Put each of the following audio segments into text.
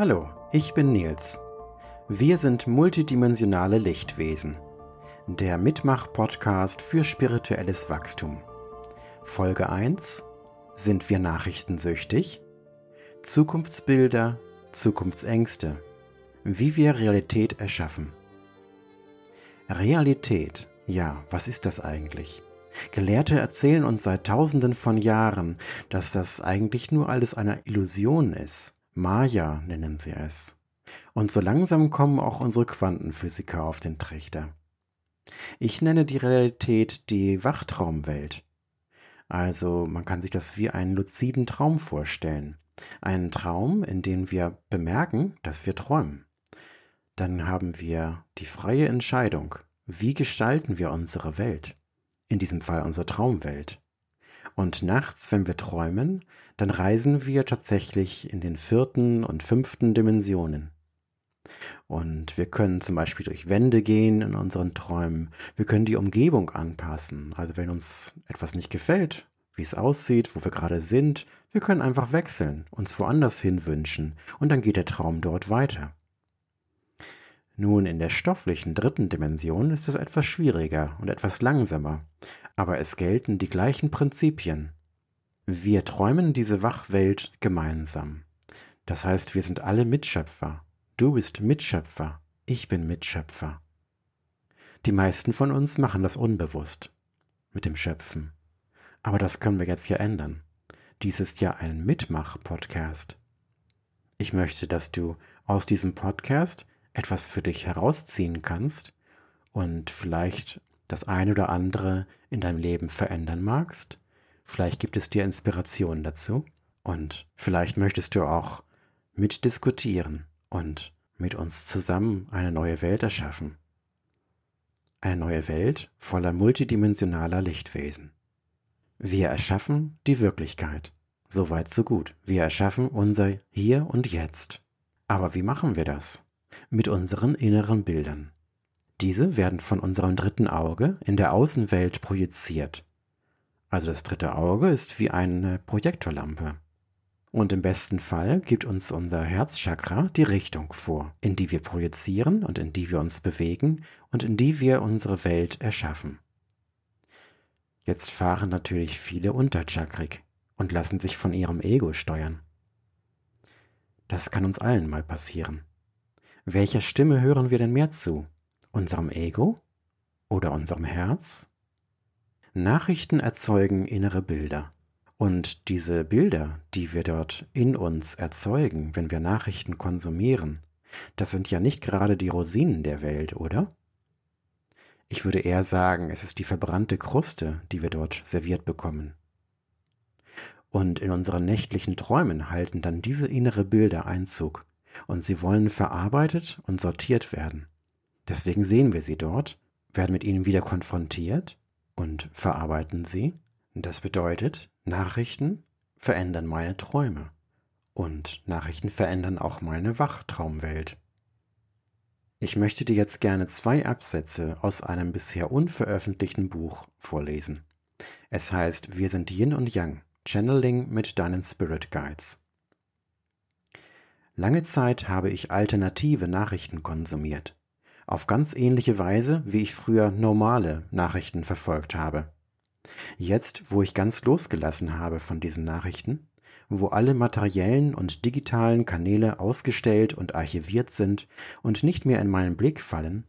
Hallo, ich bin Nils. Wir sind multidimensionale Lichtwesen. Der Mitmach-Podcast für spirituelles Wachstum. Folge 1. Sind wir nachrichtensüchtig? Zukunftsbilder, Zukunftsängste. Wie wir Realität erschaffen. Realität, ja, was ist das eigentlich? Gelehrte erzählen uns seit tausenden von Jahren, dass das eigentlich nur alles eine Illusion ist. Maya nennen sie es. Und so langsam kommen auch unsere Quantenphysiker auf den Trichter. Ich nenne die Realität die Wachtraumwelt. Also man kann sich das wie einen luziden Traum vorstellen. Einen Traum, in dem wir bemerken, dass wir träumen. Dann haben wir die freie Entscheidung. Wie gestalten wir unsere Welt? In diesem Fall unsere Traumwelt. Und nachts, wenn wir träumen, dann reisen wir tatsächlich in den vierten und fünften Dimensionen. Und wir können zum Beispiel durch Wände gehen in unseren Träumen. Wir können die Umgebung anpassen. Also wenn uns etwas nicht gefällt, wie es aussieht, wo wir gerade sind, wir können einfach wechseln, uns woanders hin wünschen und dann geht der Traum dort weiter. Nun, in der stofflichen dritten Dimension ist es etwas schwieriger und etwas langsamer, aber es gelten die gleichen Prinzipien. Wir träumen diese Wachwelt gemeinsam. Das heißt, wir sind alle Mitschöpfer. Du bist Mitschöpfer, ich bin Mitschöpfer. Die meisten von uns machen das unbewusst mit dem Schöpfen. Aber das können wir jetzt ja ändern. Dies ist ja ein Mitmach-Podcast. Ich möchte, dass du aus diesem Podcast etwas für dich herausziehen kannst und vielleicht das eine oder andere in deinem Leben verändern magst. Vielleicht gibt es dir Inspiration dazu und vielleicht möchtest du auch mitdiskutieren und mit uns zusammen eine neue Welt erschaffen. Eine neue Welt voller multidimensionaler Lichtwesen. Wir erschaffen die Wirklichkeit. Soweit so gut. Wir erschaffen unser Hier und Jetzt. Aber wie machen wir das? Mit unseren inneren Bildern. Diese werden von unserem dritten Auge in der Außenwelt projiziert. Also das dritte Auge ist wie eine Projektorlampe. Und im besten Fall gibt uns unser Herzchakra die Richtung vor, in die wir projizieren und in die wir uns bewegen und in die wir unsere Welt erschaffen. Jetzt fahren natürlich viele unterchakrig und lassen sich von ihrem Ego steuern. Das kann uns allen mal passieren. Welcher Stimme hören wir denn mehr zu? Unserem Ego oder unserem Herz? Nachrichten erzeugen innere Bilder. Und diese Bilder, die wir dort in uns erzeugen, wenn wir Nachrichten konsumieren, das sind ja nicht gerade die Rosinen der Welt, oder? Ich würde eher sagen, es ist die verbrannte Kruste, die wir dort serviert bekommen. Und in unseren nächtlichen Träumen halten dann diese innere Bilder Einzug und sie wollen verarbeitet und sortiert werden. Deswegen sehen wir sie dort, werden mit ihnen wieder konfrontiert und verarbeiten sie. Das bedeutet, Nachrichten verändern meine Träume und Nachrichten verändern auch meine Wachtraumwelt. Ich möchte dir jetzt gerne zwei Absätze aus einem bisher unveröffentlichten Buch vorlesen. Es heißt Wir sind Yin und Yang, Channeling mit deinen Spirit Guides. Lange Zeit habe ich alternative Nachrichten konsumiert, auf ganz ähnliche Weise, wie ich früher normale Nachrichten verfolgt habe. Jetzt, wo ich ganz losgelassen habe von diesen Nachrichten, wo alle materiellen und digitalen Kanäle ausgestellt und archiviert sind und nicht mehr in meinen Blick fallen,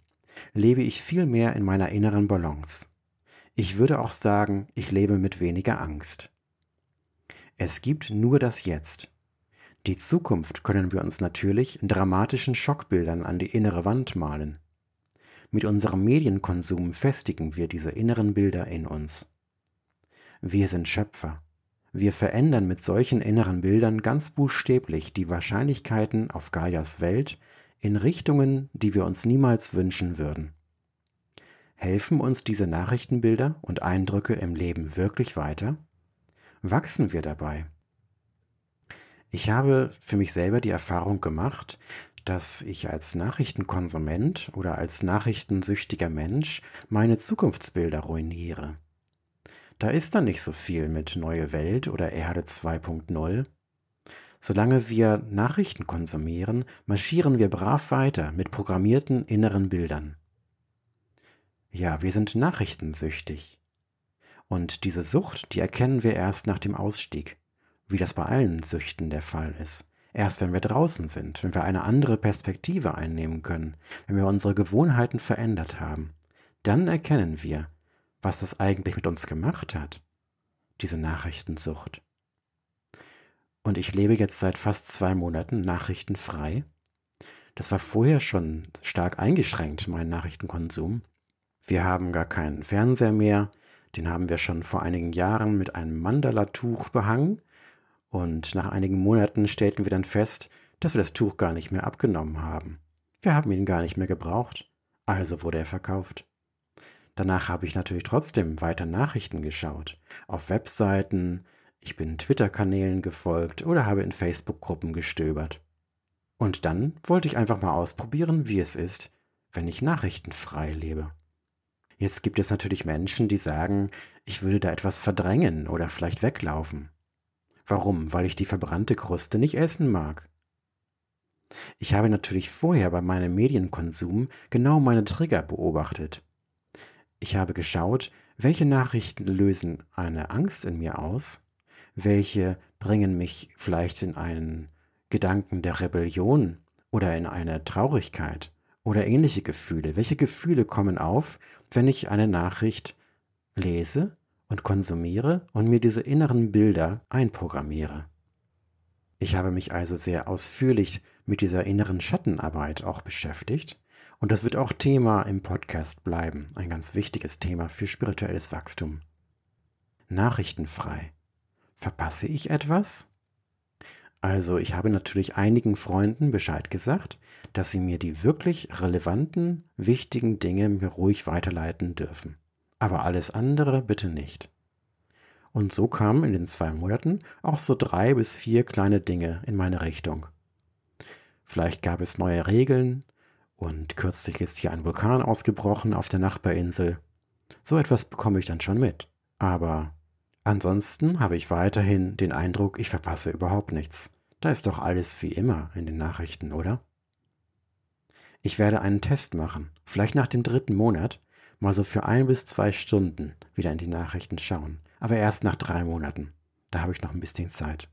lebe ich viel mehr in meiner inneren Balance. Ich würde auch sagen, ich lebe mit weniger Angst. Es gibt nur das Jetzt. Die Zukunft können wir uns natürlich in dramatischen Schockbildern an die innere Wand malen. Mit unserem Medienkonsum festigen wir diese inneren Bilder in uns. Wir sind Schöpfer. Wir verändern mit solchen inneren Bildern ganz buchstäblich die Wahrscheinlichkeiten auf Gaias Welt in Richtungen, die wir uns niemals wünschen würden. Helfen uns diese Nachrichtenbilder und Eindrücke im Leben wirklich weiter? Wachsen wir dabei? Ich habe für mich selber die Erfahrung gemacht, dass ich als Nachrichtenkonsument oder als nachrichtensüchtiger Mensch meine Zukunftsbilder ruiniere. Da ist dann nicht so viel mit Neue Welt oder Erde 2.0, Solange wir Nachrichten konsumieren, marschieren wir brav weiter mit programmierten inneren Bildern. Ja, wir sind nachrichtensüchtig. Und diese Sucht, die erkennen wir erst nach dem Ausstieg, wie das bei allen Süchten der Fall ist. Erst wenn wir draußen sind, wenn wir eine andere Perspektive einnehmen können, wenn wir unsere Gewohnheiten verändert haben, dann erkennen wir, was das eigentlich mit uns gemacht hat, diese Nachrichtensucht. Und ich lebe jetzt seit fast zwei Monaten nachrichtenfrei. Das war vorher schon stark eingeschränkt, mein Nachrichtenkonsum. Wir haben gar keinen Fernseher mehr. Den haben wir schon vor einigen Jahren mit einem Mandala-Tuch behangen. Und nach einigen Monaten stellten wir dann fest, dass wir das Tuch gar nicht mehr abgenommen haben. Wir haben ihn gar nicht mehr gebraucht. Also wurde er verkauft. Danach habe ich natürlich trotzdem weiter Nachrichten geschaut. Auf Webseiten, ich bin Twitter-Kanälen gefolgt oder habe in Facebook-Gruppen gestöbert. Und dann wollte ich einfach mal ausprobieren, wie es ist, wenn ich nachrichtenfrei lebe. Jetzt gibt es natürlich Menschen, die sagen, ich würde da etwas verdrängen oder vielleicht weglaufen. Warum? Weil ich die verbrannte Kruste nicht essen mag. Ich habe natürlich vorher bei meinem Medienkonsum genau meine Trigger beobachtet. Ich habe geschaut, welche Nachrichten lösen eine Angst in mir aus welche bringen mich vielleicht in einen Gedanken der Rebellion oder in eine Traurigkeit oder ähnliche Gefühle. Welche Gefühle kommen auf, wenn ich eine Nachricht lese und konsumiere und mir diese inneren Bilder einprogrammiere? Ich habe mich also sehr ausführlich mit dieser inneren Schattenarbeit auch beschäftigt und das wird auch Thema im Podcast bleiben, ein ganz wichtiges Thema für spirituelles Wachstum. Nachrichtenfrei. Verpasse ich etwas? Also ich habe natürlich einigen Freunden Bescheid gesagt, dass sie mir die wirklich relevanten, wichtigen Dinge mir ruhig weiterleiten dürfen. Aber alles andere bitte nicht. Und so kamen in den zwei Monaten auch so drei bis vier kleine Dinge in meine Richtung. Vielleicht gab es neue Regeln und kürzlich ist hier ein Vulkan ausgebrochen auf der Nachbarinsel. So etwas bekomme ich dann schon mit. Aber Ansonsten habe ich weiterhin den Eindruck, ich verpasse überhaupt nichts. Da ist doch alles wie immer in den Nachrichten, oder? Ich werde einen Test machen, vielleicht nach dem dritten Monat, mal so für ein bis zwei Stunden wieder in die Nachrichten schauen, aber erst nach drei Monaten. Da habe ich noch ein bisschen Zeit.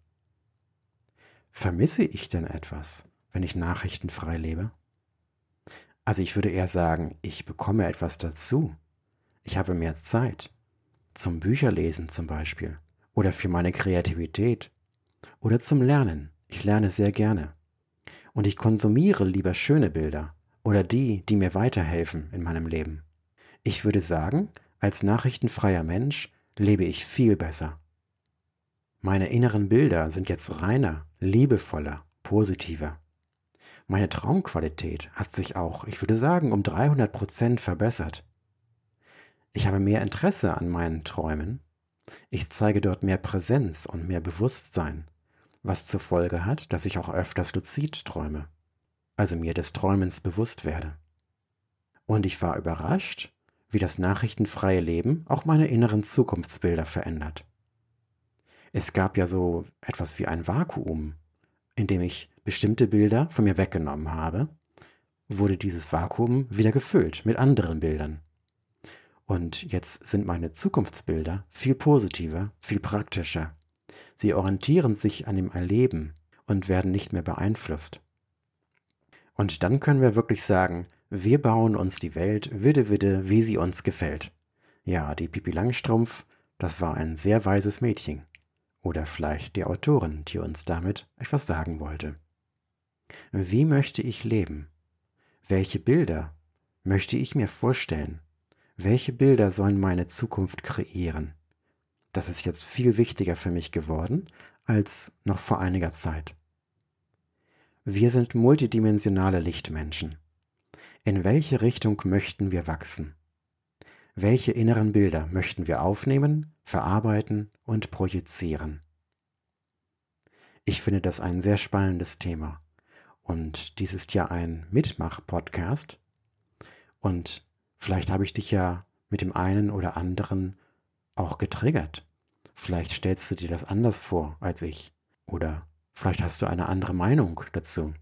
Vermisse ich denn etwas, wenn ich nachrichtenfrei lebe? Also ich würde eher sagen, ich bekomme etwas dazu. Ich habe mehr Zeit zum Bücherlesen zum Beispiel oder für meine Kreativität oder zum Lernen. Ich lerne sehr gerne. Und ich konsumiere lieber schöne Bilder oder die, die mir weiterhelfen in meinem Leben. Ich würde sagen, als nachrichtenfreier Mensch lebe ich viel besser. Meine inneren Bilder sind jetzt reiner, liebevoller, positiver. Meine Traumqualität hat sich auch, ich würde sagen, um 300 Prozent verbessert. Ich habe mehr Interesse an meinen Träumen. Ich zeige dort mehr Präsenz und mehr Bewusstsein, was zur Folge hat, dass ich auch öfters luzid träume, also mir des Träumens bewusst werde. Und ich war überrascht, wie das nachrichtenfreie Leben auch meine inneren Zukunftsbilder verändert. Es gab ja so etwas wie ein Vakuum, in dem ich bestimmte Bilder von mir weggenommen habe, wurde dieses Vakuum wieder gefüllt mit anderen Bildern. Und jetzt sind meine Zukunftsbilder viel positiver, viel praktischer. Sie orientieren sich an dem Erleben und werden nicht mehr beeinflusst. Und dann können wir wirklich sagen, wir bauen uns die Welt widde widde, wie sie uns gefällt. Ja, die Pipi Langstrumpf, das war ein sehr weises Mädchen. Oder vielleicht die Autorin, die uns damit etwas sagen wollte. Wie möchte ich leben? Welche Bilder möchte ich mir vorstellen? welche Bilder sollen meine Zukunft kreieren? Das ist jetzt viel wichtiger für mich geworden als noch vor einiger Zeit. Wir sind multidimensionale Lichtmenschen. In welche Richtung möchten wir wachsen? Welche inneren Bilder möchten wir aufnehmen, verarbeiten und projizieren? Ich finde das ein sehr spannendes Thema. Und dies ist ja ein Mitmach-Podcast. Und Vielleicht habe ich dich ja mit dem einen oder anderen auch getriggert. Vielleicht stellst du dir das anders vor als ich. Oder Vielleicht hast du eine andere Meinung dazu.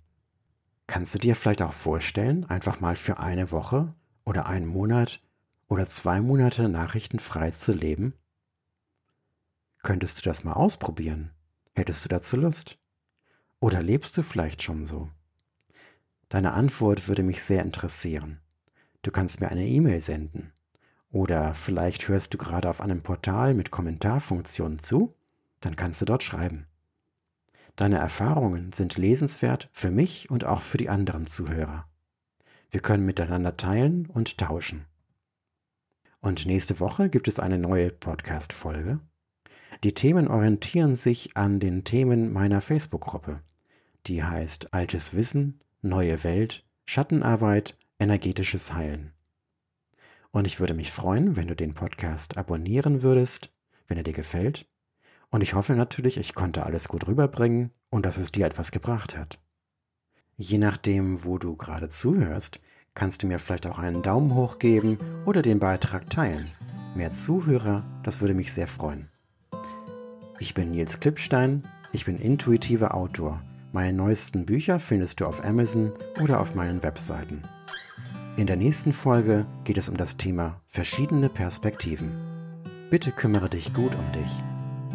Kannst du dir vielleicht auch vorstellen, einfach mal für eine Woche oder einen Monat oder zwei Monate nachrichtenfrei zu leben? Könntest du das mal ausprobieren? Hättest du dazu Lust? Oder lebst du vielleicht schon so? Deine Antwort würde mich sehr interessieren. Du kannst mir eine E-Mail senden. Oder vielleicht hörst du gerade auf einem Portal mit Kommentarfunktion zu, dann kannst du dort schreiben. Deine Erfahrungen sind lesenswert für mich und auch für die anderen Zuhörer. Wir können miteinander teilen und tauschen. Und nächste Woche gibt es eine neue Podcast-Folge. Die Themen orientieren sich an den Themen meiner Facebook-Gruppe. Die heißt Altes Wissen, Neue Welt, Schattenarbeit, energetisches Heilen. Und ich würde mich freuen, wenn du den Podcast abonnieren würdest, wenn er dir gefällt. Und ich hoffe natürlich, ich konnte alles gut rüberbringen und dass es dir etwas gebracht hat. Je nachdem, wo du gerade zuhörst, kannst du mir vielleicht auch einen Daumen hoch geben oder den Beitrag teilen. Mehr Zuhörer, das würde mich sehr freuen. Ich bin Nils Klippstein, ich bin intuitiver Autor. Meine neuesten Bücher findest du auf Amazon oder auf meinen Webseiten. In der nächsten Folge geht es um das Thema verschiedene Perspektiven. Bitte kümmere dich gut um dich